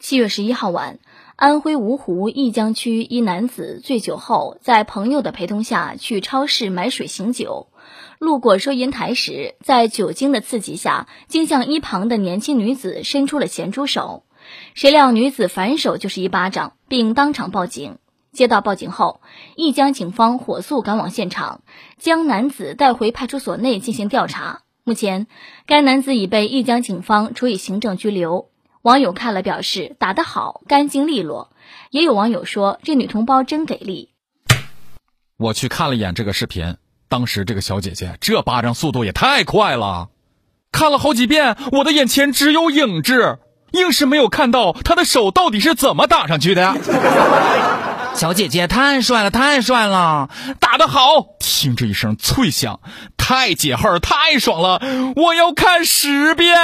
七月十一号晚，安徽芜湖弋江区一男子醉酒后，在朋友的陪同下去超市买水醒酒，路过收银台时，在酒精的刺激下，竟向一旁的年轻女子伸出了咸猪手。谁料女子反手就是一巴掌，并当场报警。接到报警后，弋江警方火速赶往现场，将男子带回派出所内进行调查。目前，该男子已被弋江警方处以行政拘留。网友看了表示打得好，干净利落。也有网友说这女同胞真给力。我去看了一眼这个视频，当时这个小姐姐这巴掌速度也太快了，看了好几遍，我的眼前只有影子，硬是没有看到她的手到底是怎么打上去的。小姐姐太帅了，太帅了，打得好！听这一声脆响，太解恨，太爽了，我要看十遍。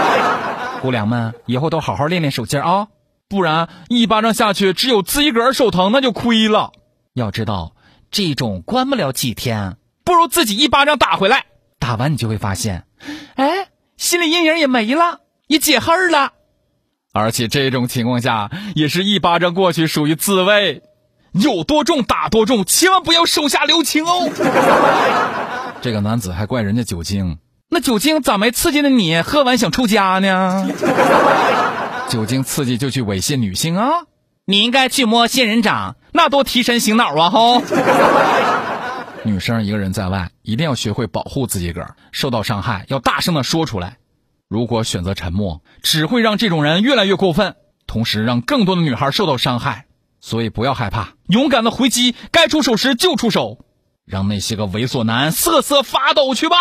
姑娘们，以后都好好练练手劲啊，不然一巴掌下去，只有自己个儿手疼，那就亏了。要知道，这种关不了几天，不如自己一巴掌打回来。打完你就会发现，哎，心理阴影也没了，也解恨了。而且这种情况下，也是一巴掌过去属于自卫，有多重打多重，千万不要手下留情哦。这个男子还怪人家酒精。那酒精咋没刺激的你喝完想出家呢？酒精刺激就去猥亵女性啊？你应该去摸仙人掌，那多提神醒脑啊！吼！女生一个人在外，一定要学会保护自己个儿，受到伤害要大声的说出来。如果选择沉默，只会让这种人越来越过分，同时让更多的女孩受到伤害。所以不要害怕，勇敢的回击，该出手时就出手，让那些个猥琐男瑟瑟发抖去吧。